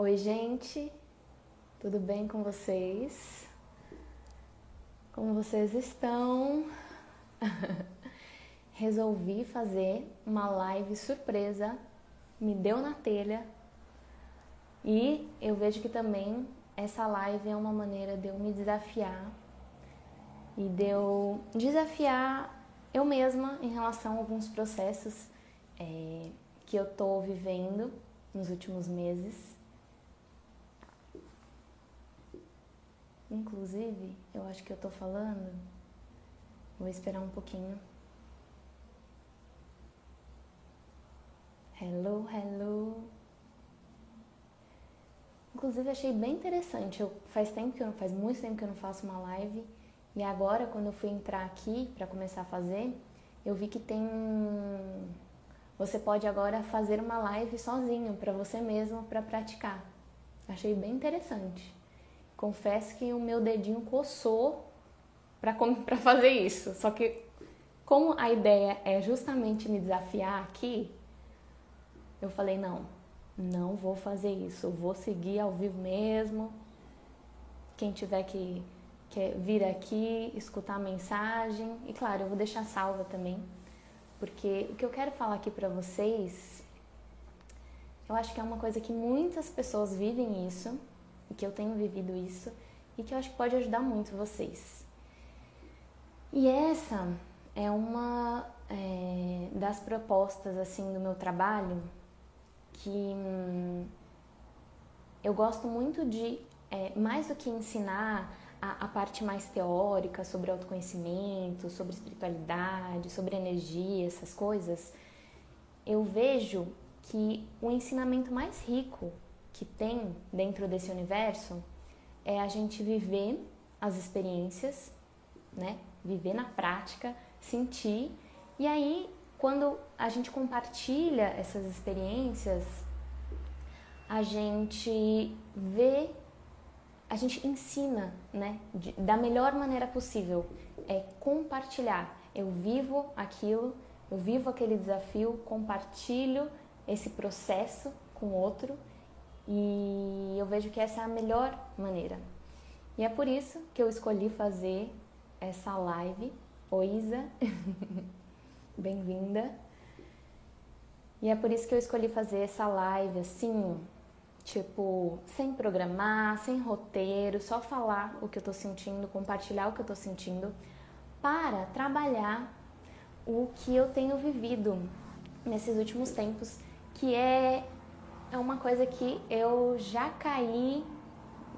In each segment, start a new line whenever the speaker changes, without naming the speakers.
Oi, gente, tudo bem com vocês? Como vocês estão? Resolvi fazer uma live surpresa, me deu na telha e eu vejo que também essa live é uma maneira de eu me desafiar e de eu desafiar eu mesma em relação a alguns processos é, que eu tô vivendo nos últimos meses Inclusive, eu acho que eu tô falando. Vou esperar um pouquinho. Hello, hello. Inclusive achei bem interessante. Eu, faz tempo que eu faz muito tempo que eu não faço uma live e agora quando eu fui entrar aqui para começar a fazer, eu vi que tem você pode agora fazer uma live sozinho para você mesmo para praticar. Achei bem interessante. Confesso que o meu dedinho coçou para fazer isso. Só que, como a ideia é justamente me desafiar aqui, eu falei: não, não vou fazer isso. Eu vou seguir ao vivo mesmo. Quem tiver que, que vir aqui, escutar a mensagem. E claro, eu vou deixar salva também. Porque o que eu quero falar aqui para vocês, eu acho que é uma coisa que muitas pessoas vivem isso e que eu tenho vivido isso e que eu acho que pode ajudar muito vocês. E essa é uma é, das propostas assim do meu trabalho que hum, eu gosto muito de é, mais do que ensinar a, a, parte mais teórica sobre autoconhecimento, sobre espiritualidade, sobre energia, essas coisas, eu vejo que o ensinamento mais rico que tem dentro desse universo é a gente viver as experiências, né? Viver na prática, sentir. E aí, quando a gente compartilha essas experiências, a gente vê, a gente ensina, né? De, da melhor maneira possível. É compartilhar. Eu vivo aquilo, eu vivo aquele desafio, compartilho esse processo com outro e eu vejo que essa é a melhor maneira. E é por isso que eu escolhi fazer essa live. Oi, Isa. Bem-vinda. E é por isso que eu escolhi fazer essa live assim, tipo, sem programar, sem roteiro, só falar o que eu tô sentindo, compartilhar o que eu tô sentindo, para trabalhar o que eu tenho vivido nesses últimos tempos, que é é uma coisa que eu já caí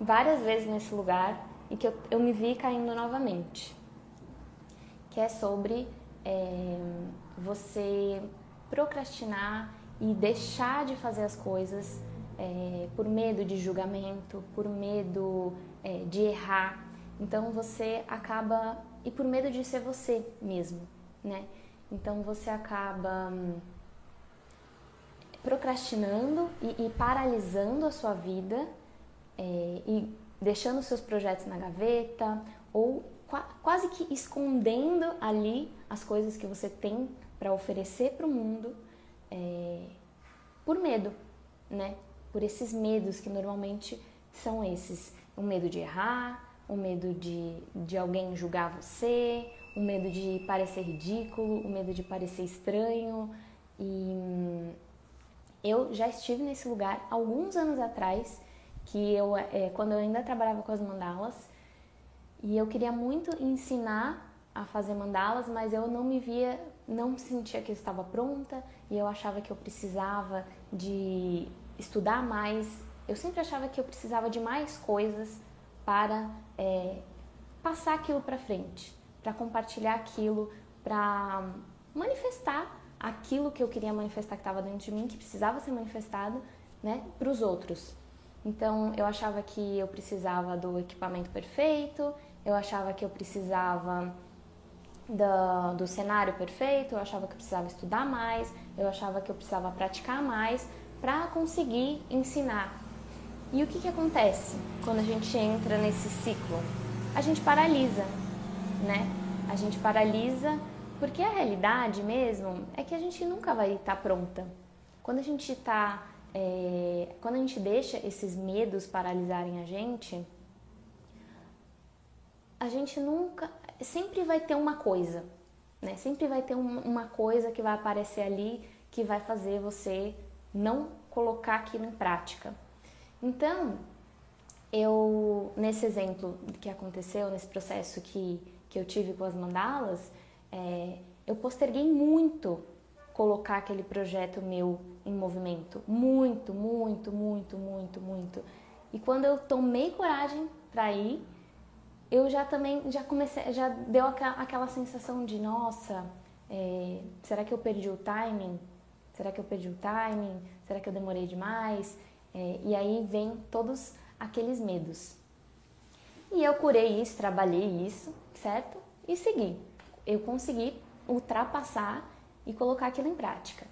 várias vezes nesse lugar e que eu, eu me vi caindo novamente. Que é sobre é, você procrastinar e deixar de fazer as coisas é, por medo de julgamento, por medo é, de errar. Então você acaba. E por medo de ser você mesmo, né? Então você acaba hum, procrastinando e, e paralisando a sua vida é, e deixando seus projetos na gaveta ou qua, quase que escondendo ali as coisas que você tem para oferecer para o mundo é, por medo, né? Por esses medos que normalmente são esses: o medo de errar, o medo de, de alguém julgar você, o medo de parecer ridículo, o medo de parecer estranho e eu já estive nesse lugar alguns anos atrás, que eu, é, quando eu ainda trabalhava com as mandalas, e eu queria muito ensinar a fazer mandalas, mas eu não me via, não sentia que eu estava pronta e eu achava que eu precisava de estudar mais. Eu sempre achava que eu precisava de mais coisas para é, passar aquilo para frente, para compartilhar aquilo, para manifestar aquilo que eu queria manifestar que estava dentro de mim, que precisava ser manifestado, né, para os outros. Então, eu achava que eu precisava do equipamento perfeito, eu achava que eu precisava do, do cenário perfeito, eu achava que eu precisava estudar mais, eu achava que eu precisava praticar mais para conseguir ensinar. E o que, que acontece quando a gente entra nesse ciclo? A gente paralisa, né? A gente paralisa porque a realidade mesmo é que a gente nunca vai estar pronta. Quando a gente está é, quando a gente deixa esses medos paralisarem a gente, a gente nunca, sempre vai ter uma coisa, né? Sempre vai ter uma coisa que vai aparecer ali que vai fazer você não colocar aquilo em prática. Então, eu, nesse exemplo que aconteceu, nesse processo que, que eu tive com as mandalas, é, eu posterguei muito colocar aquele projeto meu em movimento. Muito, muito, muito, muito, muito. E quando eu tomei coragem para ir, eu já também já comecei, já deu aquela sensação de nossa, é, será que eu perdi o timing? Será que eu perdi o timing? Será que eu demorei demais? É, e aí vem todos aqueles medos. E eu curei isso, trabalhei isso, certo? E segui. Eu consegui ultrapassar e colocar aquilo em prática.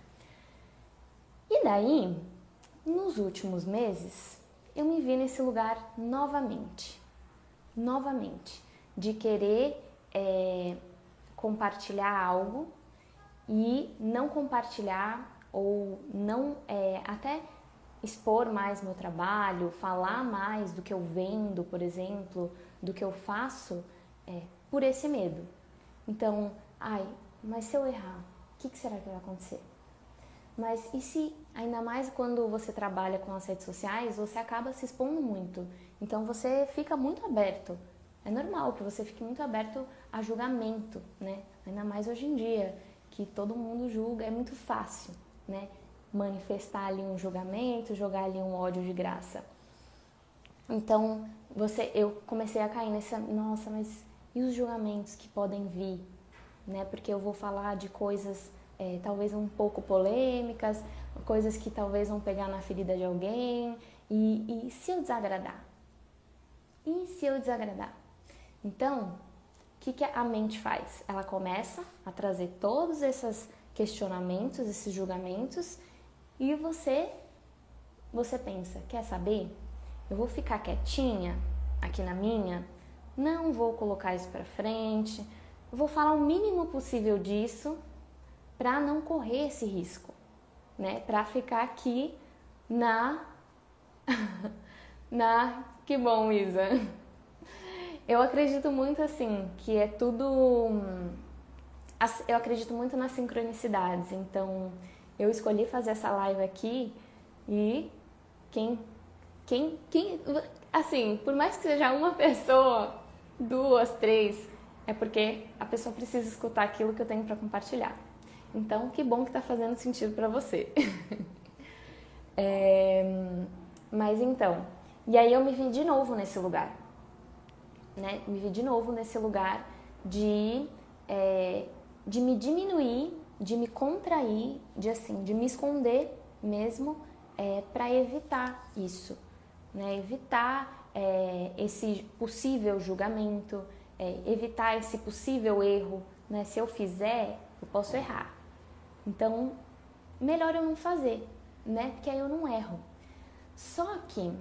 E daí, nos últimos meses, eu me vi nesse lugar novamente. Novamente. De querer é, compartilhar algo e não compartilhar ou não é, até expor mais meu trabalho, falar mais do que eu vendo, por exemplo, do que eu faço, é, por esse medo. Então, ai, mas se eu errar, o que, que será que vai acontecer? Mas e se, ainda mais quando você trabalha com as redes sociais, você acaba se expondo muito. Então você fica muito aberto. É normal que você fique muito aberto a julgamento, né? Ainda mais hoje em dia, que todo mundo julga, é muito fácil, né? Manifestar ali um julgamento, jogar ali um ódio de graça. Então, você, eu comecei a cair nessa, nossa, mas e os julgamentos que podem vir, né? Porque eu vou falar de coisas é, talvez um pouco polêmicas, coisas que talvez vão pegar na ferida de alguém. E, e se eu desagradar? E se eu desagradar? Então, o que, que a mente faz? Ela começa a trazer todos esses questionamentos, esses julgamentos, e você, você pensa, quer saber? Eu vou ficar quietinha aqui na minha, não vou colocar isso para frente, vou falar o mínimo possível disso para não correr esse risco, né? Para ficar aqui na na que bom, Isa. Eu acredito muito assim que é tudo eu acredito muito nas sincronicidades. Então, eu escolhi fazer essa live aqui e quem quem quem assim, por mais que seja uma pessoa, duas, três, é porque a pessoa precisa escutar aquilo que eu tenho para compartilhar. Então, que bom que está fazendo sentido para você. é, mas então, e aí eu me vi de novo nesse lugar, né? Me vi de novo nesse lugar de, é, de me diminuir, de me contrair, de assim, de me esconder mesmo é, para evitar isso, né? Evitar é, esse possível julgamento, é, evitar esse possível erro, né? Se eu fizer, eu posso errar. Então, melhor eu não fazer, né? Porque aí eu não erro. Só que,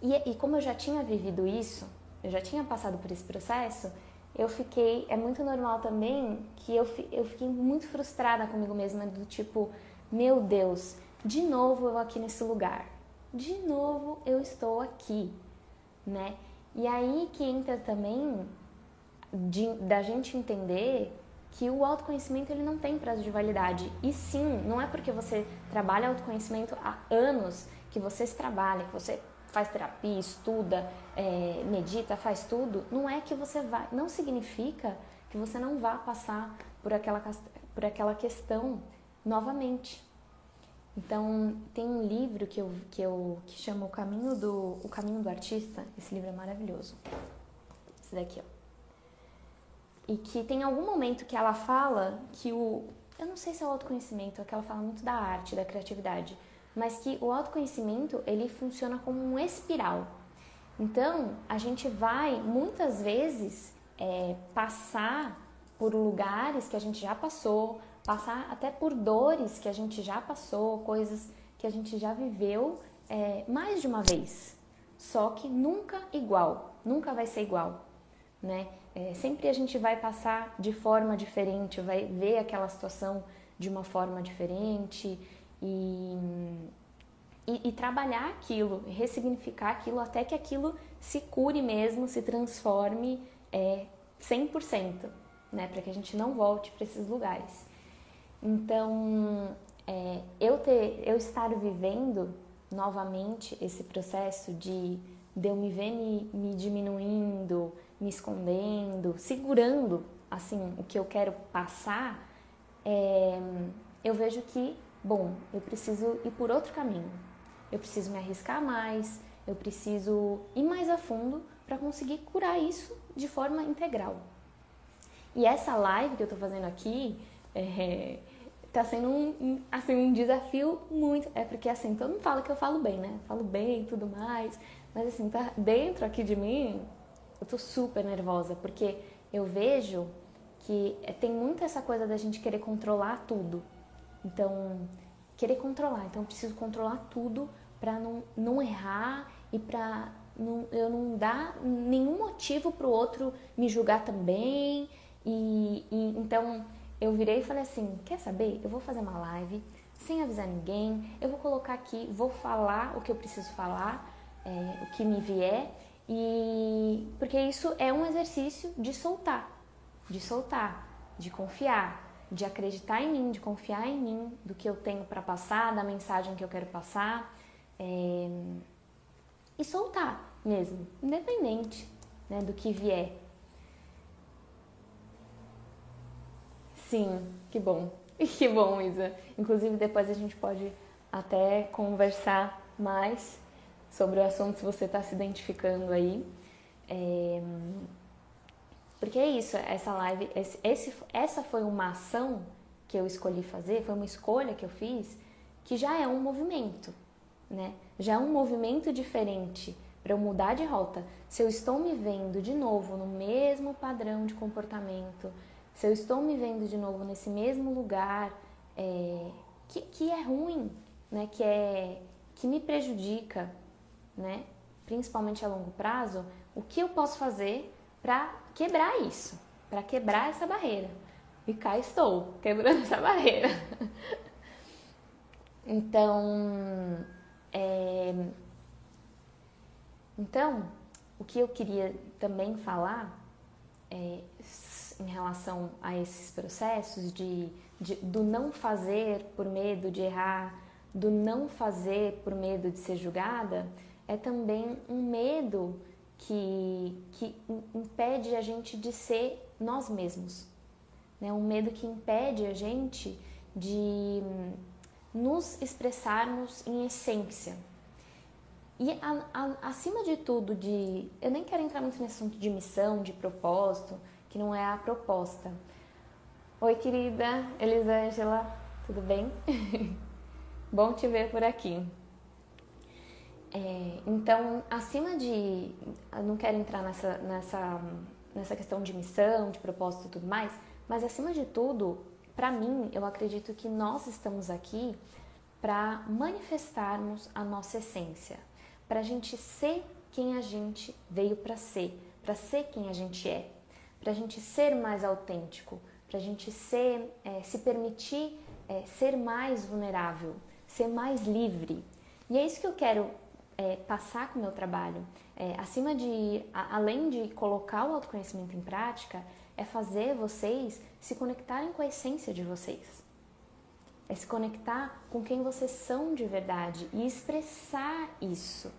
e, e como eu já tinha vivido isso, eu já tinha passado por esse processo, eu fiquei, é muito normal também que eu, eu fiquei muito frustrada comigo mesma, do tipo, meu Deus, de novo eu aqui nesse lugar, de novo eu estou aqui, né? E aí que entra também de, da gente entender que o autoconhecimento ele não tem prazo de validade. E sim, não é porque você trabalha autoconhecimento há anos que você se trabalha, que você faz terapia, estuda, é, medita, faz tudo, não é que você vai, não significa que você não vá passar por aquela, por aquela questão novamente. Então, tem um livro que eu, que eu que chama O Caminho do o Caminho do Artista. Esse livro é maravilhoso. Esse daqui, ó e que tem algum momento que ela fala que o. Eu não sei se é o autoconhecimento, é que ela fala muito da arte, da criatividade, mas que o autoconhecimento ele funciona como um espiral. Então, a gente vai muitas vezes é, passar por lugares que a gente já passou, passar até por dores que a gente já passou, coisas que a gente já viveu é, mais de uma vez. Só que nunca igual, nunca vai ser igual, né? É, sempre a gente vai passar de forma diferente, vai ver aquela situação de uma forma diferente e, e, e trabalhar aquilo, ressignificar aquilo até que aquilo se cure mesmo, se transforme é, 100%, né? Para que a gente não volte para esses lugares. Então, é, eu, ter, eu estar vivendo novamente esse processo de, de eu me ver me, me diminuindo, me escondendo, segurando assim o que eu quero passar, é, eu vejo que, bom, eu preciso ir por outro caminho. Eu preciso me arriscar mais, eu preciso ir mais a fundo para conseguir curar isso de forma integral. E essa live que eu estou fazendo aqui é, tá sendo um, assim, um desafio muito. É porque assim, todo mundo fala que eu falo bem, né? Falo bem e tudo mais. Mas assim, tá dentro aqui de mim, eu tô super nervosa, porque eu vejo que é, tem muito essa coisa da gente querer controlar tudo. Então, querer controlar. Então, eu preciso controlar tudo para não, não errar e para eu não dar nenhum motivo para o outro me julgar também. E, e, então eu virei e falei assim: quer saber? Eu vou fazer uma live sem avisar ninguém. Eu vou colocar aqui, vou falar o que eu preciso falar, é, o que me vier. E porque isso é um exercício de soltar, de soltar, de confiar, de acreditar em mim, de confiar em mim, do que eu tenho para passar, da mensagem que eu quero passar. É, e soltar mesmo, independente né, do que vier. Sim, que bom. Que bom, Isa. Inclusive, depois a gente pode até conversar mais sobre o assunto se você está se identificando aí. É... Porque é isso, essa live, esse, esse, essa foi uma ação que eu escolhi fazer, foi uma escolha que eu fiz, que já é um movimento, né? Já é um movimento diferente para eu mudar de rota. Se eu estou me vendo de novo no mesmo padrão de comportamento, se eu estou me vendo de novo nesse mesmo lugar é, que, que é ruim, né? Que é que me prejudica, né? Principalmente a longo prazo, o que eu posso fazer para quebrar isso, para quebrar essa barreira? E cá estou, quebrando essa barreira. então, é... então, o que eu queria também falar é, em relação a esses processos de, de, do não fazer por medo de errar, do não fazer por medo de ser julgada, é também um medo que, que impede a gente de ser nós mesmos. Né? Um medo que impede a gente de nos expressarmos em essência. E a, a, acima de tudo, de eu nem quero entrar muito nesse assunto de missão, de propósito, que não é a proposta. Oi, querida Elisângela, tudo bem? Bom te ver por aqui. É, então, acima de. Não quero entrar nessa, nessa, nessa questão de missão, de propósito e tudo mais, mas acima de tudo, para mim, eu acredito que nós estamos aqui para manifestarmos a nossa essência, para a gente ser quem a gente veio para ser, para ser quem a gente é, para a gente ser mais autêntico, para a gente ser, é, se permitir é, ser mais vulnerável, ser mais livre. E é isso que eu quero é, passar com o meu trabalho. É, acima de, a, além de colocar o autoconhecimento em prática, é fazer vocês se conectarem com a essência de vocês. É se conectar com quem vocês são de verdade e expressar isso.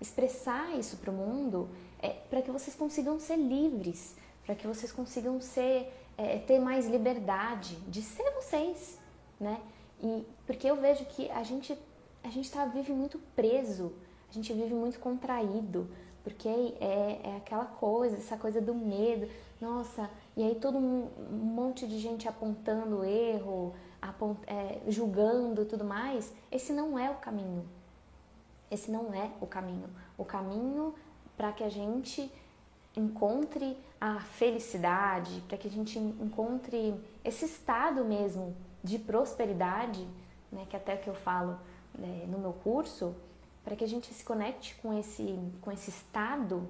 Expressar isso para o mundo é, para que vocês consigam ser livres, para que vocês consigam ser, é, ter mais liberdade de ser vocês, né? E porque eu vejo que a gente a gente tá, vive muito preso a gente vive muito contraído, porque é, é aquela coisa, essa coisa do medo. Nossa, e aí todo um, um monte de gente apontando erro, apont, é, julgando tudo mais. Esse não é o caminho. Esse não é o caminho. O caminho para que a gente encontre a felicidade, para que a gente encontre esse estado mesmo de prosperidade, né, que até que eu falo né, no meu curso, para que a gente se conecte com esse, com esse estado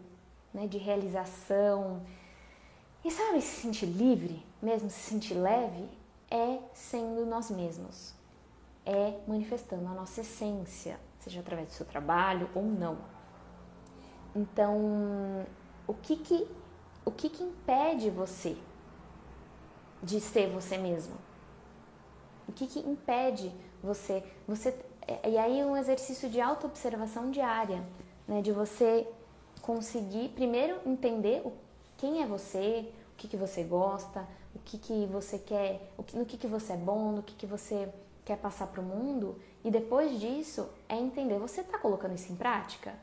né, de realização e sabe se sentir livre, mesmo se sentir leve, é sendo nós mesmos, é manifestando a nossa essência, seja através do seu trabalho ou não. Então, o que que, o que, que impede você de ser você mesmo? O que, que impede você, você e aí um exercício de autoobservação diária, né, de você conseguir primeiro entender quem é você, o que, que você gosta, o que, que você quer, no que, que você é bom, no que, que você quer passar para o mundo, e depois disso é entender, você está colocando isso em prática?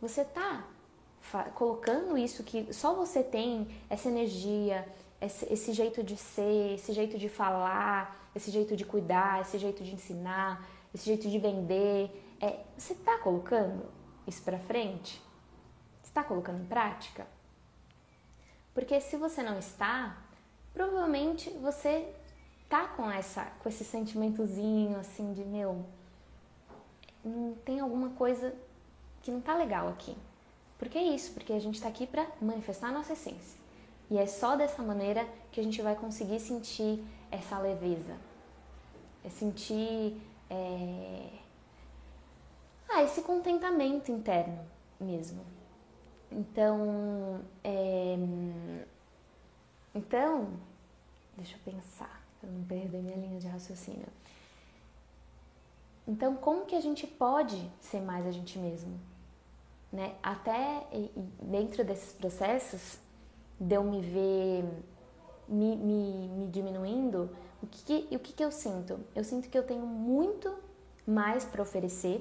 Você está colocando isso que só você tem, essa energia, esse, esse jeito de ser, esse jeito de falar, esse jeito de cuidar, esse jeito de ensinar, esse jeito de vender, é, você está colocando isso para frente? Está colocando em prática? Porque se você não está, provavelmente você tá com essa com esse sentimentozinho assim de meu não tem alguma coisa que não tá legal aqui. Por que isso? Porque a gente está aqui para manifestar a nossa essência. E é só dessa maneira que a gente vai conseguir sentir essa leveza. É sentir é... Ah, esse contentamento interno mesmo. Então, é... então, deixa eu pensar, para não perder minha linha de raciocínio. Então, como que a gente pode ser mais a gente mesmo? Né? Até dentro desses processos, de eu me ver me, me, me diminuindo, o, que, o que, que eu sinto? Eu sinto que eu tenho muito mais para oferecer,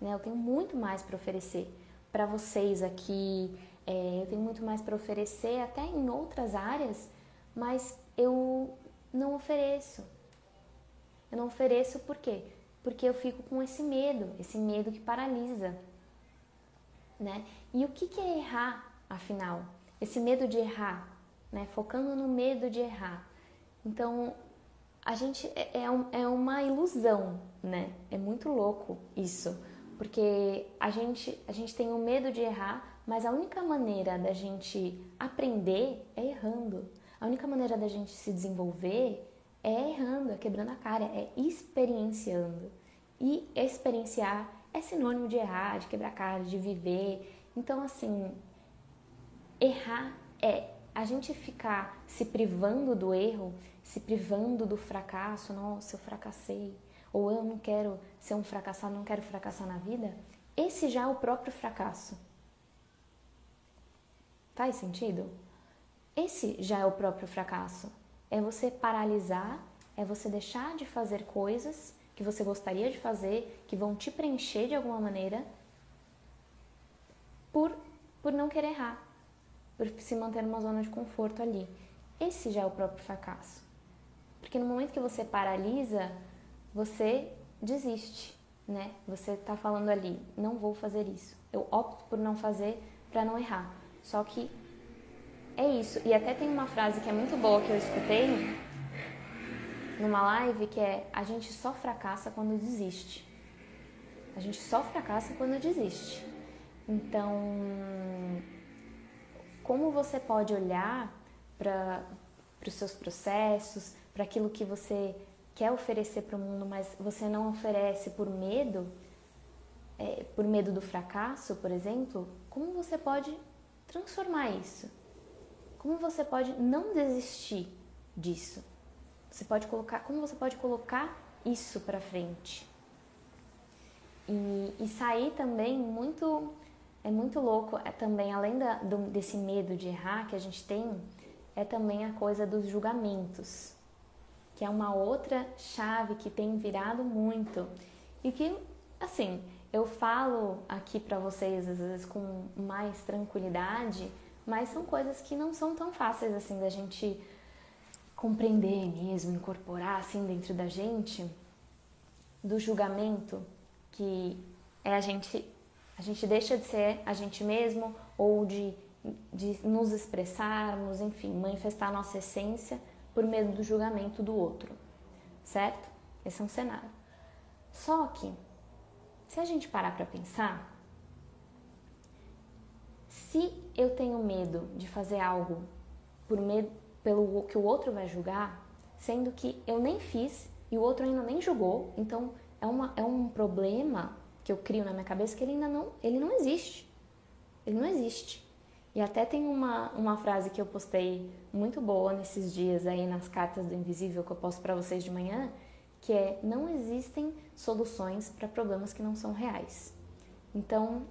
né? eu tenho muito mais para oferecer para vocês aqui, é, eu tenho muito mais para oferecer até em outras áreas, mas eu não ofereço. Eu não ofereço por quê? Porque eu fico com esse medo, esse medo que paralisa, né? E o que, que é errar, afinal? Esse medo de errar, né? Focando no medo de errar. Então, a gente é, é, é uma ilusão, né? É muito louco isso porque a gente, a gente tem o medo de errar, mas a única maneira da gente aprender é errando. A única maneira da gente se desenvolver é errando, é quebrando a cara, é experienciando. E experienciar é sinônimo de errar, de quebrar cara, de viver. Então, assim, errar é a gente ficar se privando do erro, se privando do fracasso. Nossa, eu fracassei ou eu não quero ser um fracassado, não quero fracassar na vida, esse já é o próprio fracasso. Faz sentido? Esse já é o próprio fracasso. É você paralisar, é você deixar de fazer coisas que você gostaria de fazer, que vão te preencher de alguma maneira, por, por não querer errar, por se manter numa zona de conforto ali. Esse já é o próprio fracasso. Porque no momento que você paralisa, você desiste, né? Você está falando ali, não vou fazer isso. Eu opto por não fazer para não errar. Só que é isso. E até tem uma frase que é muito boa que eu escutei numa live que é: a gente só fracassa quando desiste. A gente só fracassa quando desiste. Então, como você pode olhar para os seus processos, para aquilo que você quer oferecer para o mundo, mas você não oferece por medo, é, por medo do fracasso, por exemplo, como você pode transformar isso? Como você pode não desistir disso? Você pode colocar, como você pode colocar isso para frente? E, e, sair também muito é muito louco. É também além da, do, desse medo de errar que a gente tem, é também a coisa dos julgamentos que é uma outra chave que tem virado muito e que, assim, eu falo aqui para vocês às vezes com mais tranquilidade, mas são coisas que não são tão fáceis assim da gente compreender mesmo, incorporar assim dentro da gente, do julgamento que é a gente a gente deixa de ser a gente mesmo ou de, de nos expressarmos, enfim, manifestar nossa essência por medo do julgamento do outro, certo? Esse é um cenário. Só que, se a gente parar para pensar, se eu tenho medo de fazer algo por medo pelo que o outro vai julgar, sendo que eu nem fiz e o outro ainda nem julgou, então é, uma, é um problema que eu crio na minha cabeça que ele ainda não, ele não existe. Ele não existe. E até tem uma, uma frase que eu postei muito boa nesses dias aí nas cartas do invisível que eu posto para vocês de manhã, que é não existem soluções para problemas que não são reais. Então,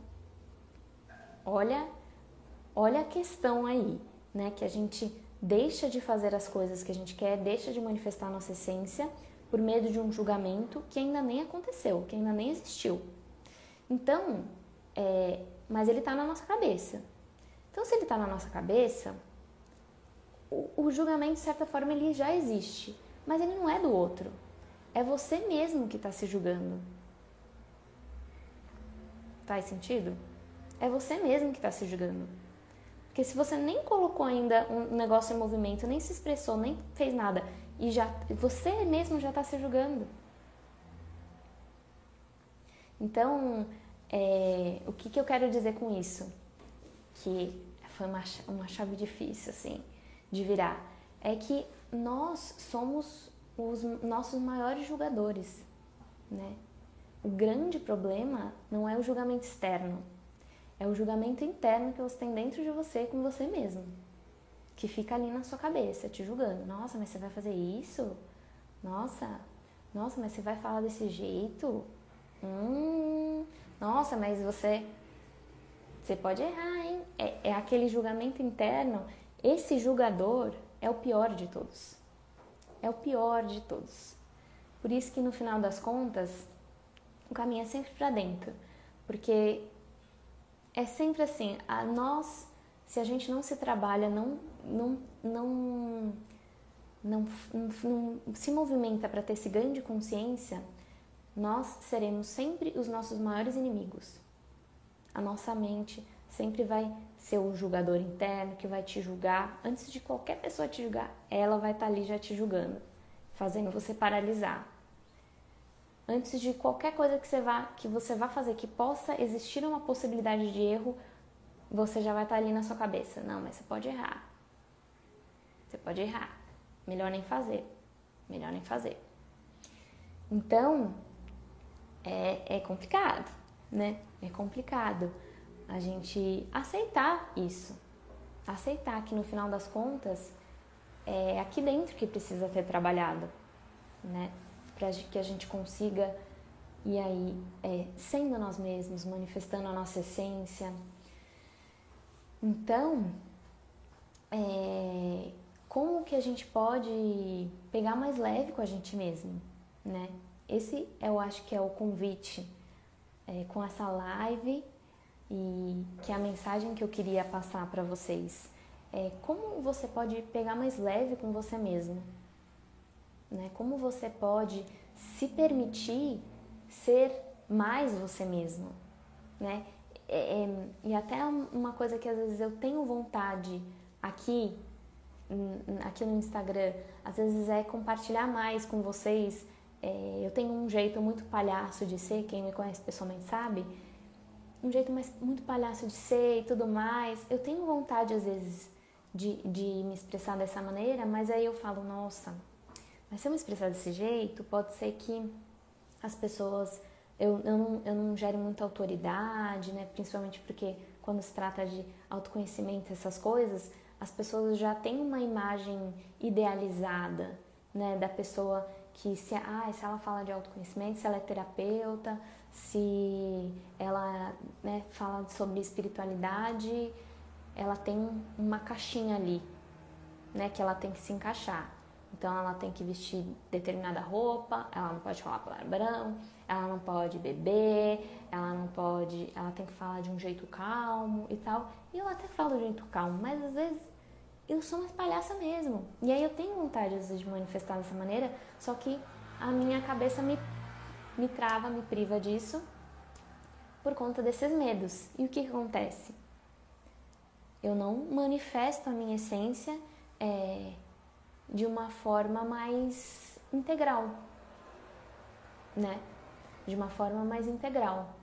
olha, olha a questão aí, né, que a gente deixa de fazer as coisas que a gente quer, deixa de manifestar nossa essência por medo de um julgamento que ainda nem aconteceu, que ainda nem existiu. Então, é, mas ele está na nossa cabeça. Então, se ele está na nossa cabeça, o, o julgamento, de certa forma, ele já existe, mas ele não é do outro. É você mesmo que está se julgando. Faz sentido? É você mesmo que está se julgando. Porque se você nem colocou ainda um negócio em movimento, nem se expressou, nem fez nada, e já você mesmo já está se julgando. Então, é, o que, que eu quero dizer com isso? Que foi uma, uma chave difícil, assim, de virar. É que nós somos os nossos maiores julgadores, né? O grande problema não é o julgamento externo, é o julgamento interno que você tem dentro de você com você mesmo. Que fica ali na sua cabeça, te julgando. Nossa, mas você vai fazer isso? Nossa, nossa, mas você vai falar desse jeito? Hum, nossa, mas você. Você pode errar, hein? É, é aquele julgamento interno. Esse julgador é o pior de todos. É o pior de todos. Por isso que no final das contas, o caminho é sempre para dentro. Porque é sempre assim, a nós, se a gente não se trabalha, não, não, não, não, não, se movimenta para ter esse ganho de consciência, nós seremos sempre os nossos maiores inimigos. A nossa mente sempre vai ser o julgador interno que vai te julgar. Antes de qualquer pessoa te julgar, ela vai estar tá ali já te julgando, fazendo você paralisar antes de qualquer coisa que você vá que você vá fazer que possa existir uma possibilidade de erro, você já vai estar ali na sua cabeça. Não, mas você pode errar. Você pode errar. Melhor nem fazer. Melhor nem fazer. Então, é, é complicado, né? É complicado a gente aceitar isso. Aceitar que no final das contas é aqui dentro que precisa ser trabalhado, né? Para que a gente consiga e aí é, sendo nós mesmos, manifestando a nossa essência. Então, é, como que a gente pode pegar mais leve com a gente mesmo, né? Esse eu acho que é o convite é, com essa live e que é a mensagem que eu queria passar para vocês. É como você pode pegar mais leve com você mesmo, né? Como você pode se permitir ser mais você mesmo, né? É, é, e até uma coisa que às vezes eu tenho vontade aqui, aqui no Instagram, às vezes é compartilhar mais com vocês. É, eu tenho um jeito muito palhaço de ser, quem me conhece pessoalmente sabe, um jeito mais, muito palhaço de ser e tudo mais. Eu tenho vontade às vezes de, de me expressar dessa maneira, mas aí eu falo, nossa, mas se eu me expressar desse jeito, pode ser que as pessoas. Eu, eu, não, eu não gere muita autoridade, né? Principalmente porque quando se trata de autoconhecimento, essas coisas, as pessoas já têm uma imagem idealizada, né? Da pessoa que se, ah, se ela fala de autoconhecimento, se ela é terapeuta, se ela né, fala sobre espiritualidade, ela tem uma caixinha ali, né, que ela tem que se encaixar. Então ela tem que vestir determinada roupa, ela não pode falar palavrão, ela não pode beber, ela não pode, ela tem que falar de um jeito calmo e tal. E eu até falo de um jeito calmo, mas às vezes eu sou uma palhaça mesmo. E aí eu tenho vontade às vezes de manifestar dessa maneira, só que a minha cabeça me, me trava, me priva disso por conta desses medos. E o que, que acontece? Eu não manifesto a minha essência. É, de uma forma mais integral, né? De uma forma mais integral.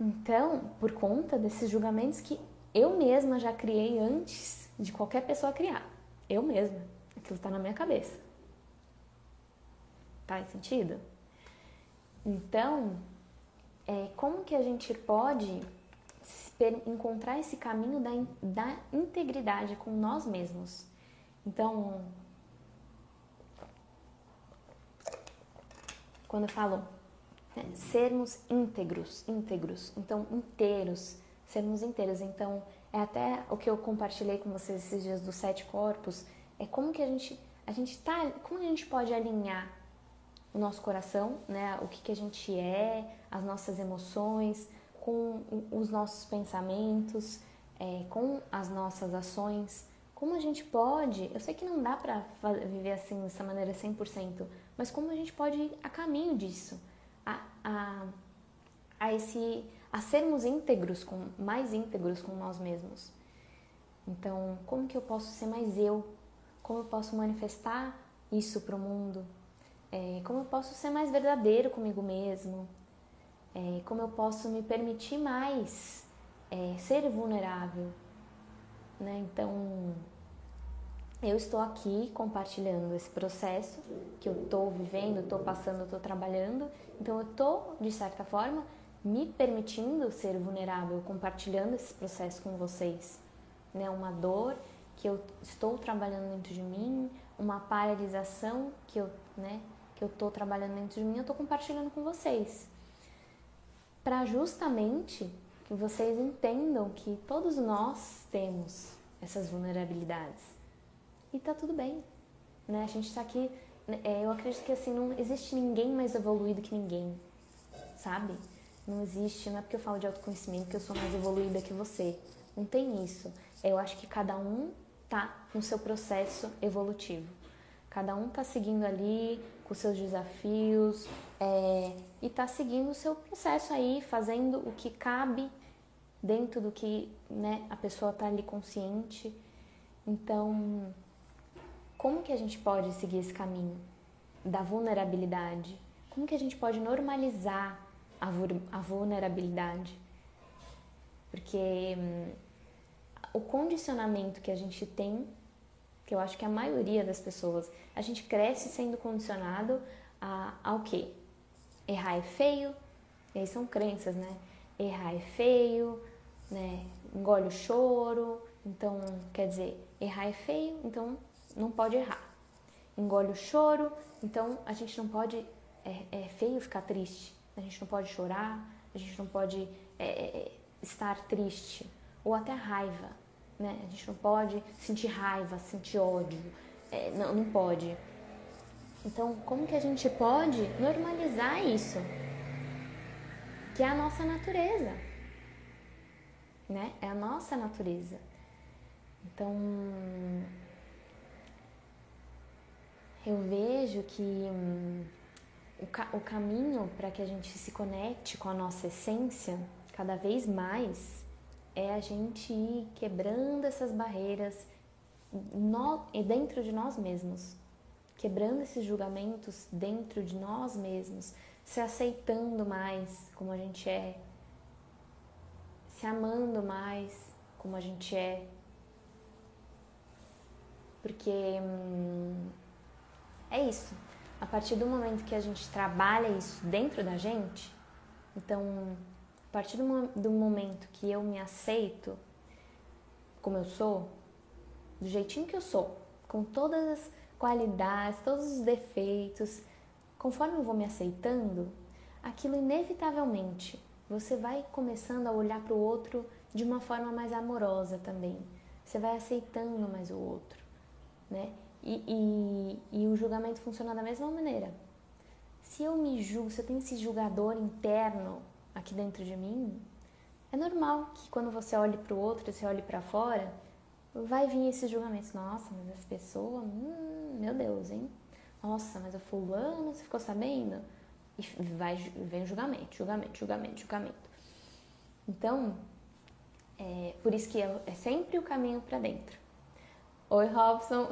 Então, por conta desses julgamentos que eu mesma já criei antes de qualquer pessoa criar, eu mesma, aquilo está na minha cabeça. Faz sentido? Então, é, como que a gente pode encontrar esse caminho da, da integridade com nós mesmos. Então, quando eu falo né, sermos íntegros, íntegros, então inteiros, sermos inteiros. Então, é até o que eu compartilhei com vocês esses dias dos sete corpos, é como que a gente, a gente tá, como a gente pode alinhar o nosso coração, né, o que, que a gente é, as nossas emoções, com os nossos pensamentos, é, com as nossas ações. Como a gente pode, eu sei que não dá para viver assim dessa maneira 100%, mas como a gente pode ir a caminho disso, a, a, a, esse, a sermos íntegros, com, mais íntegros com nós mesmos. Então, como que eu posso ser mais eu? Como eu posso manifestar isso para o mundo? É, como eu posso ser mais verdadeiro comigo mesmo? é, como eu posso me permitir mais é, ser vulnerável. Né? Então, eu estou aqui compartilhando esse processo que eu estou vivendo, estou passando, estou trabalhando. Então, eu estou, de certa forma, me permitindo ser vulnerável, compartilhando esse processo com vocês. Né? Uma dor que eu estou trabalhando dentro de mim, uma paralisação que eu né, que eu estou trabalhando dentro de mim, eu estou compartilhando com vocês para justamente que vocês entendam que todos nós temos essas vulnerabilidades. E tá tudo bem, né? A gente tá aqui, é, eu acredito que assim, não existe ninguém mais evoluído que ninguém, sabe? Não existe, não é porque eu falo de autoconhecimento que eu sou mais evoluída que você. Não tem isso. Eu acho que cada um tá no seu processo evolutivo. Cada um tá seguindo ali com seus desafios é, e tá seguindo o seu processo aí, fazendo o que cabe dentro do que né, a pessoa tá ali consciente. Então, como que a gente pode seguir esse caminho da vulnerabilidade? Como que a gente pode normalizar a, a vulnerabilidade? Porque hum, o condicionamento que a gente tem que eu acho que a maioria das pessoas, a gente cresce sendo condicionado a, ao quê? Errar é feio, e aí são crenças, né? Errar é feio, né? Engole o choro, então, quer dizer, errar é feio, então não pode errar. Engole o choro, então a gente não pode, é, é feio ficar triste, a gente não pode chorar, a gente não pode é, é estar triste, ou até raiva, né? A gente não pode sentir raiva, sentir ódio, é, não, não pode. Então, como que a gente pode normalizar isso? Que é a nossa natureza, né? É a nossa natureza. Então, eu vejo que hum, o, ca o caminho para que a gente se conecte com a nossa essência cada vez mais é a gente ir quebrando essas barreiras no, dentro de nós mesmos, quebrando esses julgamentos dentro de nós mesmos, se aceitando mais como a gente é, se amando mais como a gente é. Porque hum, é isso. A partir do momento que a gente trabalha isso dentro da gente, então partir do, do momento que eu me aceito como eu sou, do jeitinho que eu sou, com todas as qualidades, todos os defeitos, conforme eu vou me aceitando, aquilo inevitavelmente você vai começando a olhar para o outro de uma forma mais amorosa também. Você vai aceitando mais o outro, né? E, e, e o julgamento funciona da mesma maneira. Se eu me julgo, se eu tenho esse julgador interno aqui dentro de mim, é normal que quando você olhe para o outro, você olhe para fora, vai vir esses julgamentos. Nossa, mas essa pessoa, hum, meu Deus, hein? Nossa, mas o fulano, você ficou sabendo? E vai, vem julgamento, julgamento, julgamento, julgamento. Então, é, por isso que é, é sempre o caminho para dentro. Oi, Robson.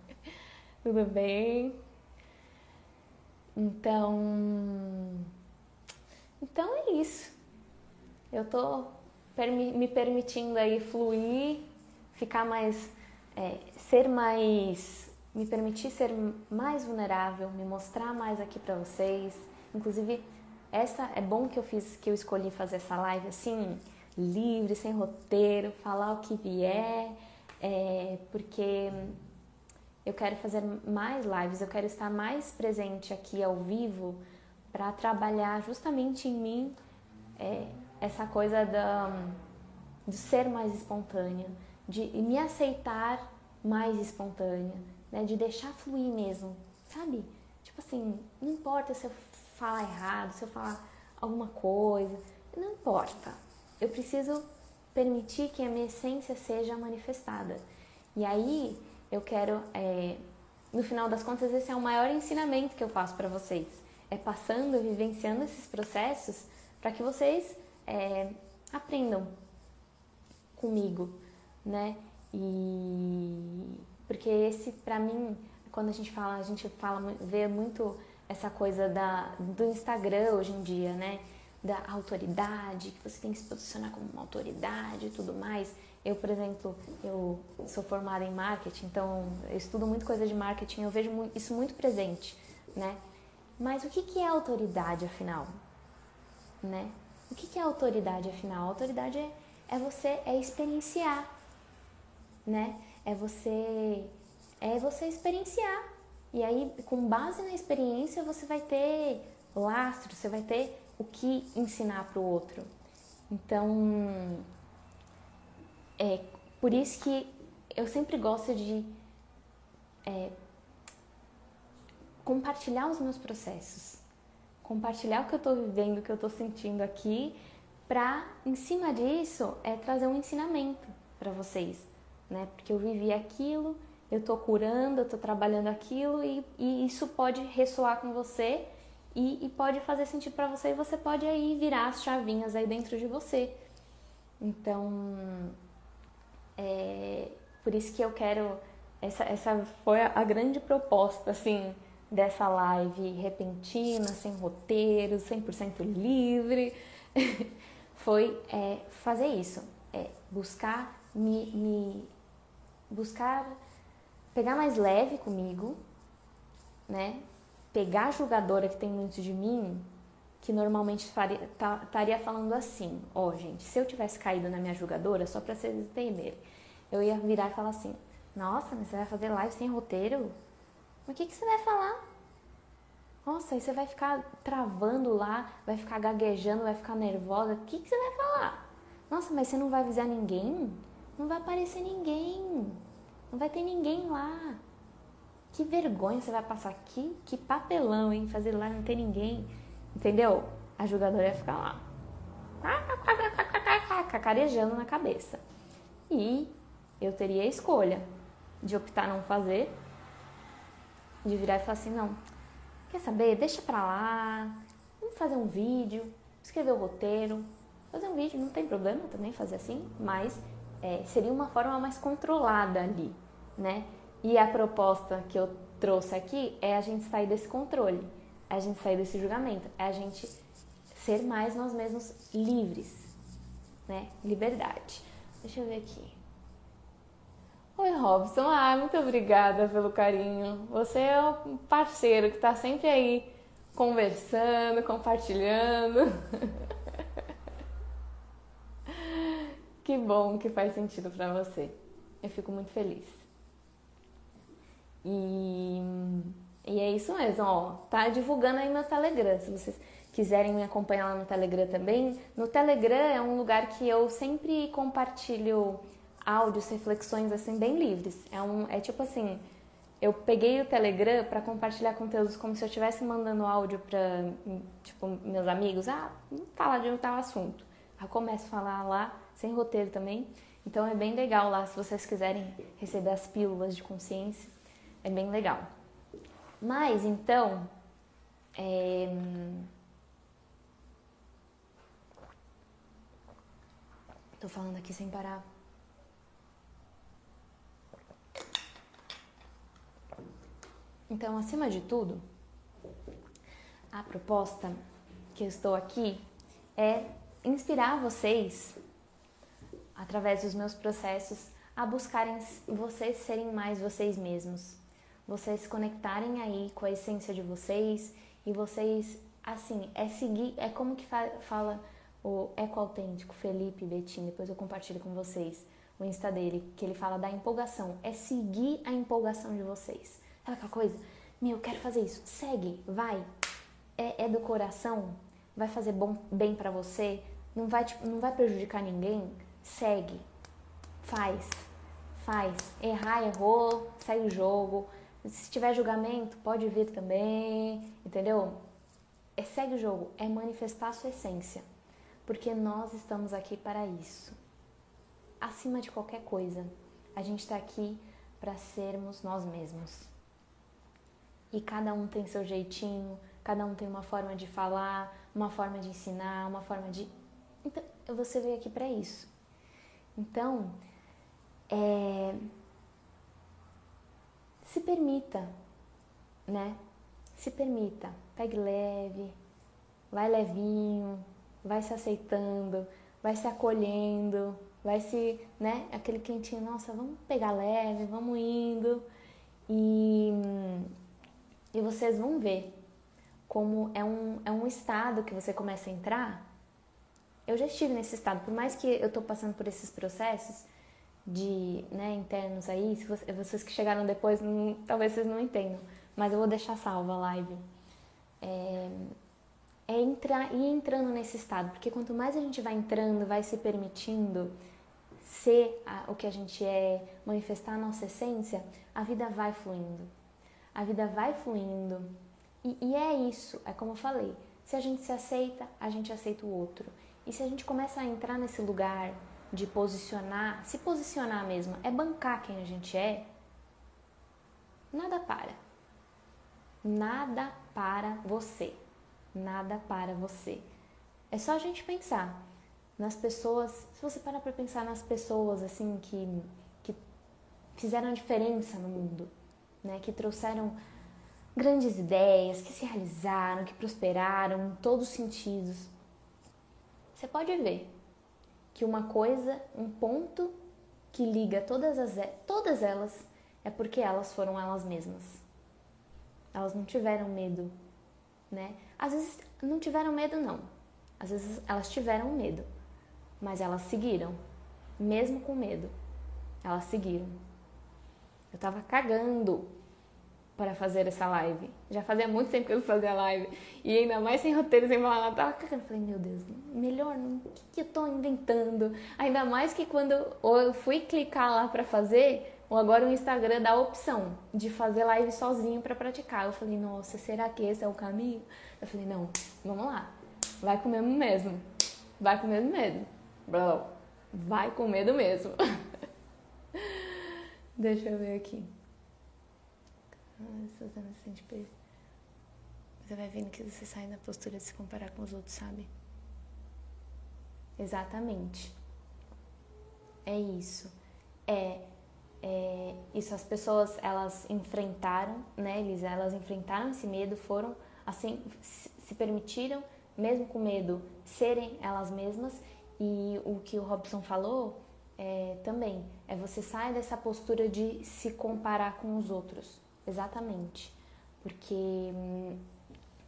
Tudo bem? Então, então é isso. Eu tô me permitindo aí fluir, ficar mais, é, ser mais, me permitir ser mais vulnerável, me mostrar mais aqui para vocês. Inclusive, essa é bom que eu fiz, que eu escolhi fazer essa live assim, livre, sem roteiro, falar o que vier, é, porque eu quero fazer mais lives, eu quero estar mais presente aqui ao vivo para trabalhar justamente em mim é, essa coisa da, de ser mais espontânea, de me aceitar mais espontânea, né? de deixar fluir mesmo, sabe? Tipo assim, não importa se eu falar errado, se eu falar alguma coisa, não importa. Eu preciso permitir que a minha essência seja manifestada. E aí eu quero, é, no final das contas, esse é o maior ensinamento que eu faço para vocês. É passando, vivenciando esses processos para que vocês é, aprendam comigo, né? E porque esse, para mim, quando a gente fala, a gente fala, vê muito essa coisa da, do Instagram hoje em dia, né? Da autoridade, que você tem que se posicionar como uma autoridade e tudo mais. Eu, por exemplo, eu sou formada em marketing, então eu estudo muito coisa de marketing, eu vejo isso muito presente, né? Mas o que é autoridade, afinal? Né? O que é autoridade, afinal? Autoridade é, é você é experienciar, né? É você é você experienciar. E aí, com base na experiência, você vai ter lastro, você vai ter o que ensinar para o outro. Então, é por isso que eu sempre gosto de é, compartilhar os meus processos, compartilhar o que eu estou vivendo, o que eu estou sentindo aqui, para em cima disso é trazer um ensinamento para vocês, né? Porque eu vivi aquilo, eu estou curando, eu estou trabalhando aquilo e, e, isso pode ressoar com você e, e pode fazer sentido para você e você pode aí virar as chavinhas aí dentro de você. Então, é, por isso que eu quero. Essa, essa foi a grande proposta, assim, dessa live repentina, sem roteiro, 100% livre. foi é, fazer isso, é buscar me, me buscar pegar mais leve comigo, né? Pegar a julgadora que tem dentro de mim, que normalmente estaria falando assim: Ó, oh, gente, se eu tivesse caído na minha julgadora, só pra vocês entenderem, eu ia virar e falar assim: Nossa, mas você vai fazer live sem roteiro? Mas o que, que você vai falar? Nossa, aí você vai ficar travando lá, vai ficar gaguejando, vai ficar nervosa. O que, que você vai falar? Nossa, mas você não vai avisar ninguém? Não vai aparecer ninguém. Não vai ter ninguém lá. Que vergonha você vai passar aqui? Que papelão, hein? Fazer lá não ter ninguém. Entendeu? A jogadora ia ficar lá. Cacarejando na cabeça. E eu teria a escolha de optar não fazer, de virar e falar assim, não, quer saber? Deixa pra lá, vamos fazer um vídeo, escrever o roteiro, fazer um vídeo, não tem problema também fazer assim, mas é, seria uma forma mais controlada ali, né? E a proposta que eu trouxe aqui é a gente sair desse controle, é a gente sair desse julgamento, é a gente ser mais nós mesmos livres, né? Liberdade. Deixa eu ver aqui. Oi, Robson. Ah, muito obrigada pelo carinho. Você é um parceiro que está sempre aí conversando, compartilhando. que bom que faz sentido para você. Eu fico muito feliz. E, e é isso mesmo, ó. Tá divulgando aí meu Telegram. Se vocês quiserem me acompanhar lá no Telegram também. No Telegram é um lugar que eu sempre compartilho áudios, reflexões assim bem livres. É um é tipo assim, eu peguei o Telegram para compartilhar conteúdos como se eu estivesse mandando áudio para tipo meus amigos, ah, falar de um tal assunto. Eu começo a falar lá sem roteiro também. Então é bem legal lá se vocês quiserem receber as pílulas de consciência, é bem legal. Mas então, é... tô falando aqui sem parar. Então, acima de tudo, a proposta que eu estou aqui é inspirar vocês, através dos meus processos, a buscarem vocês serem mais vocês mesmos. Vocês se conectarem aí com a essência de vocês e vocês assim, é seguir, é como que fa fala o Eco Autêntico, Felipe Betim, depois eu compartilho com vocês o Insta dele, que ele fala da empolgação, é seguir a empolgação de vocês. Sabe aquela coisa? Meu, eu quero fazer isso. Segue, vai. É, é do coração, vai fazer bom, bem para você, não vai, não vai prejudicar ninguém. Segue, faz, faz. Errar, errou, segue o jogo. Se tiver julgamento, pode vir também, entendeu? É segue o jogo, é manifestar a sua essência, porque nós estamos aqui para isso. Acima de qualquer coisa, a gente está aqui para sermos nós mesmos. E cada um tem seu jeitinho, cada um tem uma forma de falar, uma forma de ensinar, uma forma de. Então, você veio aqui para isso. Então, é... se permita, né? Se permita, pegue leve, vai levinho, vai se aceitando, vai se acolhendo, vai se, né, aquele quentinho, nossa, vamos pegar leve, vamos indo. E, e vocês vão ver como é um, é um estado que você começa a entrar. Eu já estive nesse estado, por mais que eu estou passando por esses processos de né, internos aí, se você, vocês que chegaram depois, não, talvez vocês não entendam, mas eu vou deixar salva a live. É, é entrar e entrando nesse estado, porque quanto mais a gente vai entrando, vai se permitindo ser a, o que a gente é, manifestar a nossa essência, a vida vai fluindo. A vida vai fluindo. E, e é isso, é como eu falei, se a gente se aceita, a gente aceita o outro. E se a gente começa a entrar nesse lugar de posicionar, se posicionar mesmo, é bancar quem a gente é, nada para. Nada para você. Nada para você. É só a gente pensar nas pessoas, se você parar para pensar nas pessoas assim que, que fizeram a diferença no mundo, né, que trouxeram grandes ideias, que se realizaram, que prosperaram em todos os sentidos. Você pode ver que uma coisa, um ponto que liga todas as todas elas é porque elas foram elas mesmas. Elas não tiveram medo, né? Às vezes não tiveram medo não. Às vezes elas tiveram medo, mas elas seguiram, mesmo com medo. Elas seguiram. Eu tava cagando para fazer essa live. Já fazia muito tempo que eu fazia live. E ainda mais sem roteiro, sem falar nada. Cagando. Falei, meu Deus, melhor, o que, que eu tô inventando? Ainda mais que quando eu fui clicar lá para fazer, ou agora o Instagram dá a opção de fazer live sozinho para praticar. Eu falei, nossa, será que esse é o caminho? Eu falei, não, vamos lá. Vai com medo mesmo. Vai com medo mesmo. Vai com medo mesmo. Deixa eu ver aqui. Ah, Suzana sente peso. Você vai vendo que você sai da postura de se comparar com os outros, sabe? Exatamente. É isso. É, é isso. As pessoas elas enfrentaram, né, Elisa? Elas enfrentaram esse medo, foram assim, se permitiram, mesmo com medo, serem elas mesmas. E o que o Robson falou é, também é você sai dessa postura de se comparar com os outros. Exatamente. Porque hum,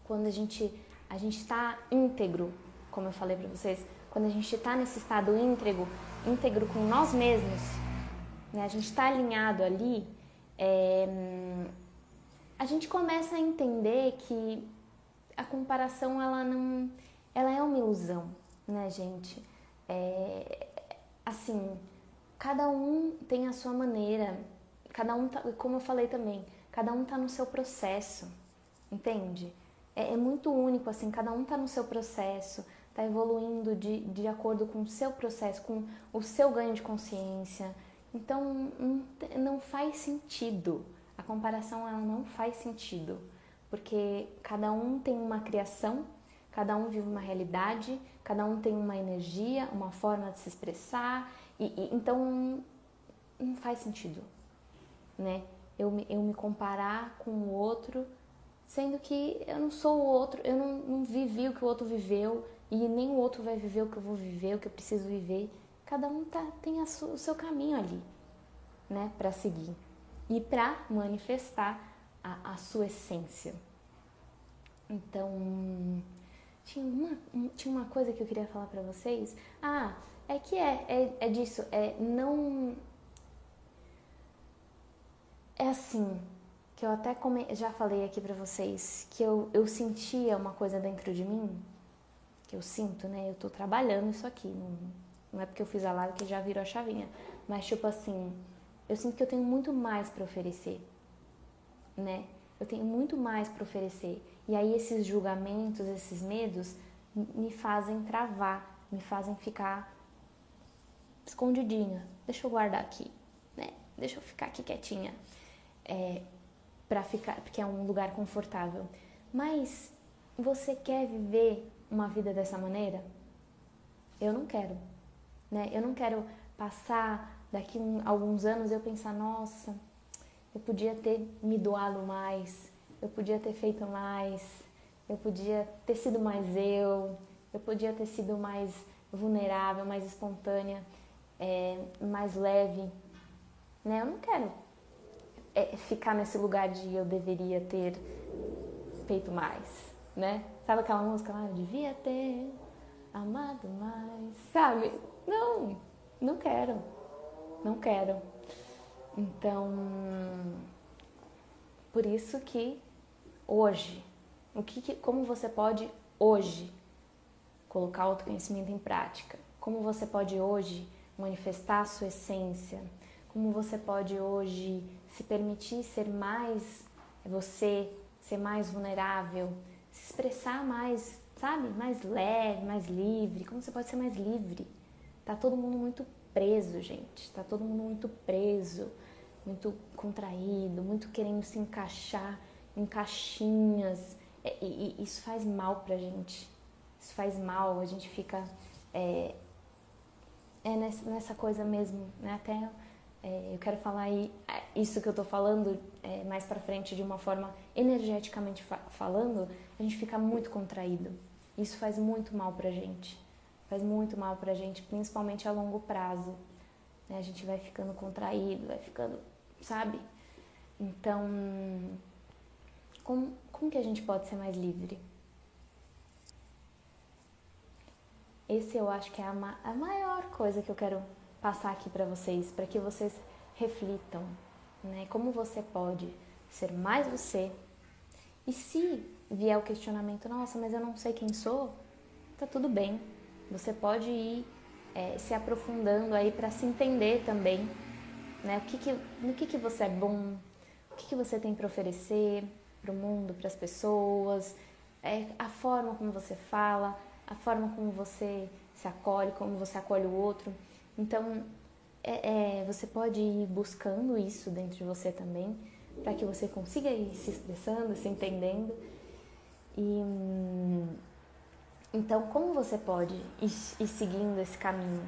quando a gente a gente está íntegro, como eu falei para vocês, quando a gente está nesse estado íntegro, íntegro com nós mesmos, né, a gente está alinhado ali, é, hum, a gente começa a entender que a comparação ela não, ela é uma ilusão, né, gente? É, assim, cada um tem a sua maneira, cada um, tá, como eu falei também, Cada um está no seu processo, entende? É, é, muito único, assim, cada um está no seu processo, está evoluindo de, de acordo com o seu processo, com o seu ganho de consciência. Então, não, faz sentido. A comparação, ela não faz sentido. Porque cada um tem uma criação, cada um vive uma realidade, cada um tem uma energia, uma forma de se expressar, e, e então não faz sentido, né? Eu me, eu me comparar com o outro, sendo que eu não sou o outro, eu não, não vivi o que o outro viveu e nem o outro vai viver o que eu vou viver, o que eu preciso viver. Cada um tá, tem su, o seu caminho ali, né, para seguir e para manifestar a, a sua essência. Então, tinha uma, tinha uma coisa que eu queria falar para vocês. Ah, é que é, é, é disso, é não. É assim, que eu até come, já falei aqui para vocês, que eu, eu sentia uma coisa dentro de mim, que eu sinto, né? Eu tô trabalhando isso aqui, não, não é porque eu fiz a live que já virou a chavinha, mas tipo assim, eu sinto que eu tenho muito mais para oferecer, né? Eu tenho muito mais para oferecer. E aí esses julgamentos, esses medos me fazem travar, me fazem ficar escondidinha. Deixa eu guardar aqui, né? Deixa eu ficar aqui quietinha. É, para ficar, porque é um lugar confortável. Mas você quer viver uma vida dessa maneira? Eu não quero, né? Eu não quero passar daqui alguns anos eu pensar, nossa, eu podia ter me doado mais, eu podia ter feito mais, eu podia ter sido mais eu, eu podia ter sido mais vulnerável, mais espontânea, é, mais leve, né? Eu não quero é, ficar nesse lugar de eu deveria ter feito mais, né? Sabe aquela música lá? Eu devia ter amado mais, sabe? Não, não quero, não quero. Então, por isso que hoje, o que, como você pode hoje colocar o autoconhecimento em prática? Como você pode hoje manifestar a sua essência? Como você pode hoje se permitir ser mais você, ser mais vulnerável, se expressar mais, sabe, mais leve, mais livre? Como você pode ser mais livre? Tá todo mundo muito preso, gente. Tá todo mundo muito preso muito contraído, muito querendo se encaixar em caixinhas. É, e, e isso faz mal pra gente. Isso faz mal, a gente fica é, é nessa, nessa, coisa mesmo, né? Até é, eu quero falar aí é, isso que eu tô falando é, mais para frente de uma forma energeticamente fa falando, a gente fica muito contraído. Isso faz muito mal pra gente. Faz muito mal pra gente, principalmente a longo prazo. Né? A gente vai ficando contraído, vai ficando sabe? Então, como, como que a gente pode ser mais livre? Esse eu acho que é a, ma a maior coisa que eu quero passar aqui para vocês, para que vocês reflitam, né? Como você pode ser mais você? E se vier o questionamento, nossa, mas eu não sei quem sou, tá tudo bem. Você pode ir é, se aprofundando aí para se entender também né? O que que, no que, que você é bom, o que, que você tem para oferecer para o mundo, para as pessoas, é, a forma como você fala, a forma como você se acolhe, como você acolhe o outro. Então, é, é, você pode ir buscando isso dentro de você também, para que você consiga ir se expressando, se entendendo. E então, como você pode ir, ir seguindo esse caminho,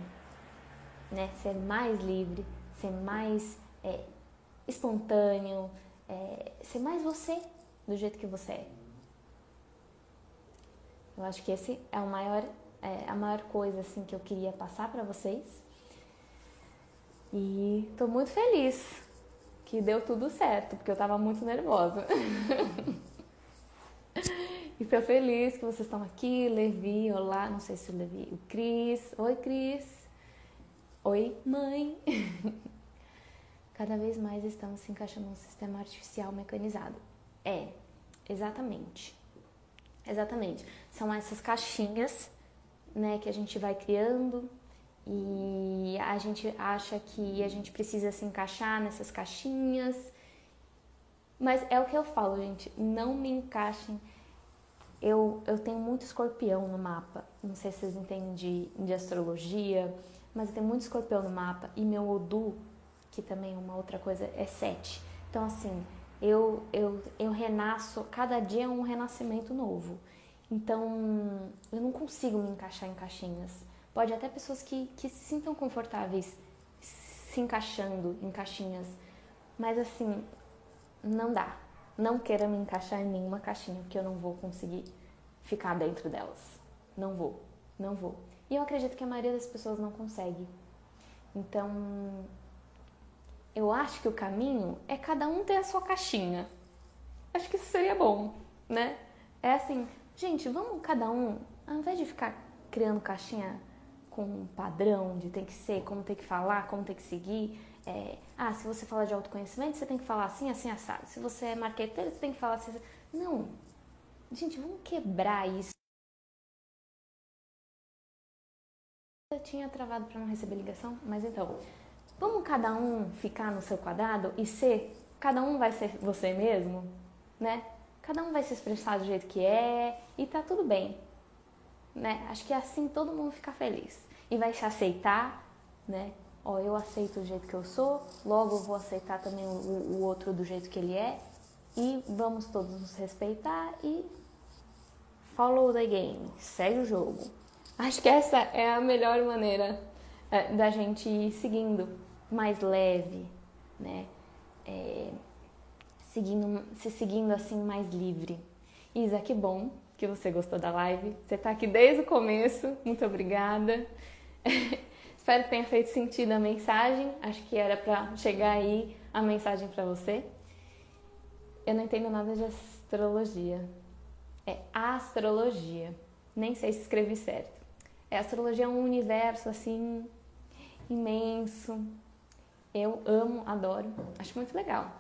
né? Ser mais livre, ser mais é, espontâneo, é, ser mais você do jeito que você é. Eu acho que esse é, o maior, é a maior coisa assim que eu queria passar para vocês. E tô muito feliz que deu tudo certo, porque eu tava muito nervosa. e tô feliz que vocês estão aqui, Levi, olá, não sei se o Levi, o Cris, oi Cris, oi mãe. cada vez mais estamos se encaixando num sistema artificial mecanizado. É, exatamente. Exatamente. São essas caixinhas, né, que a gente vai criando e a gente acha que a gente precisa se encaixar nessas caixinhas. Mas é o que eu falo, gente, não me encaixem. Eu, eu tenho muito escorpião no mapa. Não sei se vocês entendem de, de astrologia, mas eu tenho muito escorpião no mapa e meu Odu que também é uma outra coisa, é sete. Então, assim, eu, eu, eu renasço, cada dia é um renascimento novo. Então, eu não consigo me encaixar em caixinhas. Pode até pessoas que, que se sintam confortáveis se encaixando em caixinhas, mas assim, não dá. Não queira me encaixar em nenhuma caixinha, porque eu não vou conseguir ficar dentro delas. Não vou, não vou. E eu acredito que a maioria das pessoas não consegue. Então, eu acho que o caminho é cada um ter a sua caixinha. Acho que isso seria bom, né? É assim, gente, vamos cada um, ao invés de ficar criando caixinha com um padrão de tem que ser, como tem que falar, como tem que seguir. É, ah, se você fala de autoconhecimento, você tem que falar assim, assim, assado. Se você é marqueteiro, você tem que falar assim. Não. Gente, vamos quebrar isso. Eu tinha travado para não receber ligação, mas então, vamos cada um ficar no seu quadrado e ser, cada um vai ser você mesmo, né? Cada um vai se expressar do jeito que é e tá tudo bem, né? Acho que assim todo mundo fica feliz e vai se aceitar, né? Ó, eu aceito o jeito que eu sou, logo eu vou aceitar também o, o outro do jeito que ele é e vamos todos nos respeitar e follow the game, segue o jogo. Acho que essa é a melhor maneira é, da gente ir seguindo mais leve, né? É, seguindo, se seguindo assim mais livre. Isa, que bom que você gostou da live. Você está aqui desde o começo. Muito obrigada. Espero que tenha feito sentido a mensagem. Acho que era para chegar aí a mensagem para você. Eu não entendo nada de astrologia. É astrologia. Nem sei se escrevi certo. É, astrologia é um universo assim imenso. Eu amo, adoro, acho muito legal.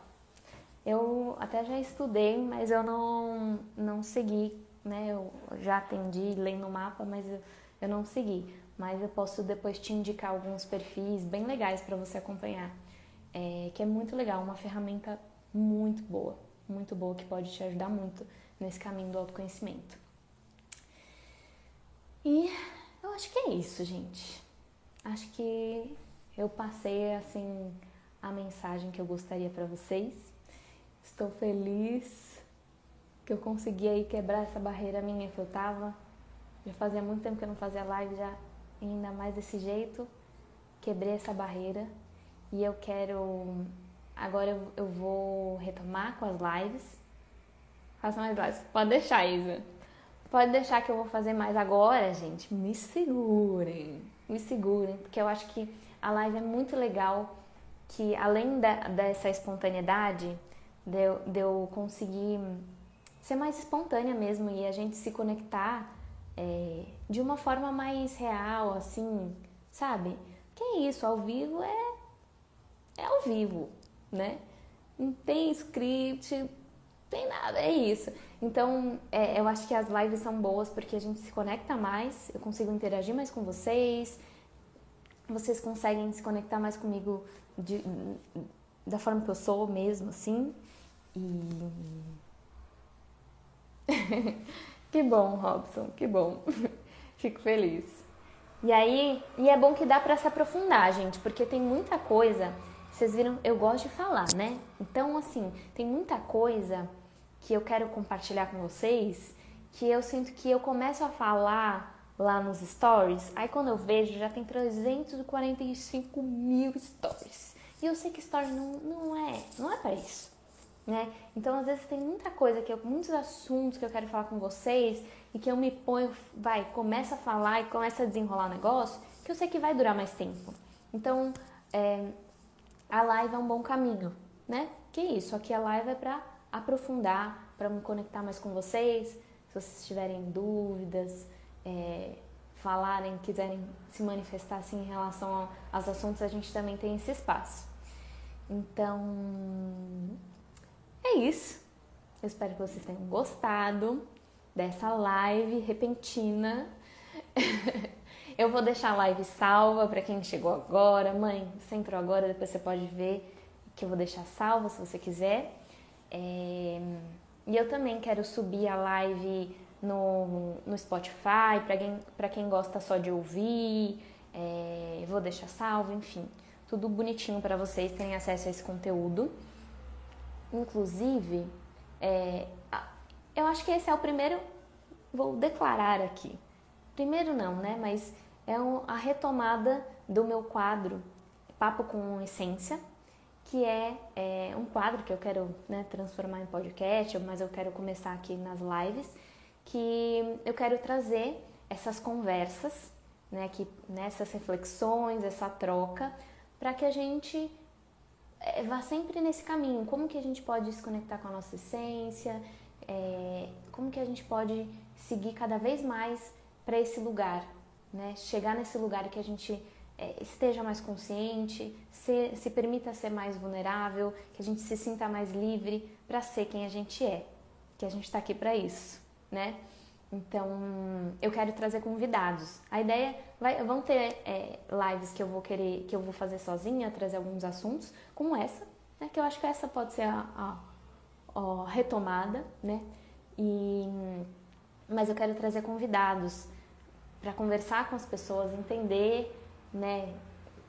Eu até já estudei, mas eu não, não segui, né? Eu já atendi lendo o mapa, mas eu, eu não segui. Mas eu posso depois te indicar alguns perfis bem legais para você acompanhar. É, que é muito legal, uma ferramenta muito boa, muito boa que pode te ajudar muito nesse caminho do autoconhecimento. E eu acho que é isso, gente. Acho que eu passei assim a mensagem que eu gostaria para vocês. Estou feliz que eu consegui aí quebrar essa barreira minha que eu tava. Já fazia muito tempo que eu não fazia live, já ainda mais desse jeito. Quebrei essa barreira e eu quero. Agora eu, eu vou retomar com as lives. Faça mais lives. Pode deixar, Isa. Pode deixar que eu vou fazer mais agora, gente. Me segurem, me segurem, porque eu acho que a live é muito legal. Que além da, dessa espontaneidade, de eu, de eu, conseguir ser mais espontânea mesmo e a gente se conectar é, de uma forma mais real, assim, sabe? Que é isso, ao vivo é, é ao vivo, né? Não tem script, tem nada, é isso. Então, é, eu acho que as lives são boas porque a gente se conecta mais, eu consigo interagir mais com vocês, vocês conseguem se conectar mais comigo de, da forma que eu sou mesmo, assim. E. que bom, Robson, que bom. Fico feliz. E aí, e é bom que dá para se aprofundar, gente, porque tem muita coisa. Vocês viram, eu gosto de falar, né? Então, assim, tem muita coisa que eu quero compartilhar com vocês, que eu sinto que eu começo a falar lá nos stories, aí quando eu vejo já tem 345 mil stories. E eu sei que story não, não é, não é para isso, né? Então às vezes tem muita coisa que eu, muitos assuntos que eu quero falar com vocês e que eu me ponho, vai, começa a falar e começa a desenrolar o negócio, que eu sei que vai durar mais tempo. Então é, a live é um bom caminho, né? Que isso, aqui a live é para aprofundar, para me conectar mais com vocês. Se vocês tiverem dúvidas, é, falarem, quiserem se manifestar assim em relação aos assuntos, a gente também tem esse espaço. Então, é isso. Eu espero que vocês tenham gostado dessa live repentina. Eu vou deixar a live salva para quem chegou agora. Mãe, você entrou agora, depois você pode ver que eu vou deixar salva se você quiser. É... E eu também quero subir a live no, no Spotify, para quem, quem gosta só de ouvir, é... vou deixar salvo, enfim, tudo bonitinho para vocês terem acesso a esse conteúdo. Inclusive, é... eu acho que esse é o primeiro, vou declarar aqui. Primeiro não, né? Mas é a retomada do meu quadro Papo com Essência, que é, é um quadro que eu quero né, transformar em podcast, mas eu quero começar aqui nas lives, que eu quero trazer essas conversas, né, que, nessas reflexões, essa troca, para que a gente é, vá sempre nesse caminho. Como que a gente pode se conectar com a nossa essência? É, como que a gente pode seguir cada vez mais para esse lugar, né? Chegar nesse lugar que a gente é, esteja mais consciente, se, se permita ser mais vulnerável, que a gente se sinta mais livre para ser quem a gente é, que a gente está aqui para isso, né? Então, eu quero trazer convidados. A ideia vai, vão ter é, lives que eu vou querer, que eu vou fazer sozinha, trazer alguns assuntos, como essa, né? Que eu acho que essa pode ser a, a, a retomada, né? E, mas eu quero trazer convidados para conversar com as pessoas, entender, né?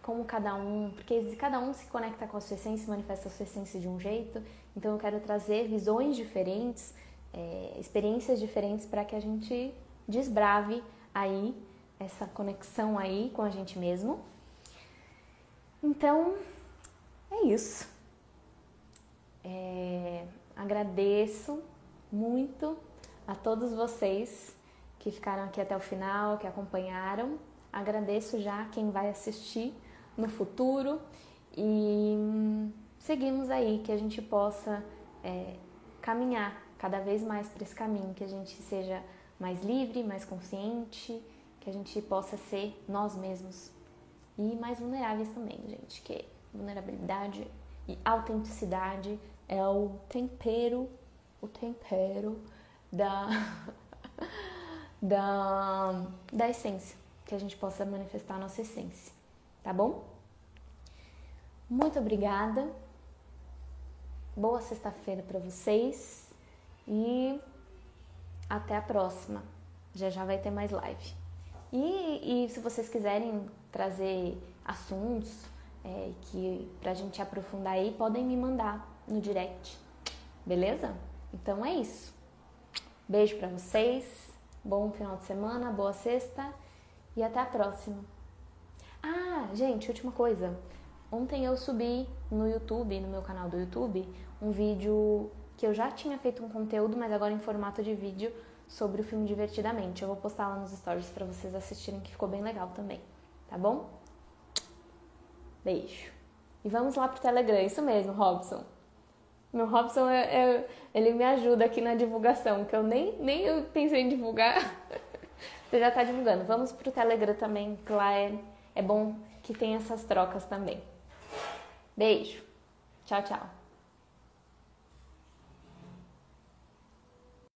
Como cada um, porque cada um se conecta com a sua essência, manifesta a sua essência de um jeito. Então, eu quero trazer visões diferentes é, experiências diferentes para que a gente desbrave aí essa conexão aí com a gente mesmo. Então, é isso. É, agradeço muito a todos vocês que ficaram aqui até o final, que acompanharam. Agradeço já quem vai assistir no futuro e seguimos aí que a gente possa é, caminhar cada vez mais para esse caminho, que a gente seja mais livre, mais consciente, que a gente possa ser nós mesmos e mais vulneráveis também, gente, que vulnerabilidade e autenticidade é o tempero, o tempero da da da essência, que a gente possa manifestar a nossa essência, tá bom? Muito obrigada. Boa sexta-feira para vocês. E até a próxima. Já já vai ter mais live. E, e se vocês quiserem trazer assuntos é, que pra gente aprofundar aí, podem me mandar no direct. Beleza? Então é isso. Beijo para vocês. Bom final de semana, boa sexta e até a próxima. Ah, gente, última coisa. Ontem eu subi no YouTube, no meu canal do YouTube, um vídeo que eu já tinha feito um conteúdo, mas agora em formato de vídeo sobre o filme Divertidamente. Eu vou postar lá nos stories para vocês assistirem, que ficou bem legal também, tá bom? Beijo. E vamos lá pro Telegram, isso mesmo, Robson. Meu Robson, é, é, ele me ajuda aqui na divulgação, que eu nem, nem eu pensei em divulgar. Você já tá divulgando. Vamos pro Telegram também, que lá é, é bom que tem essas trocas também. Beijo. Tchau, tchau.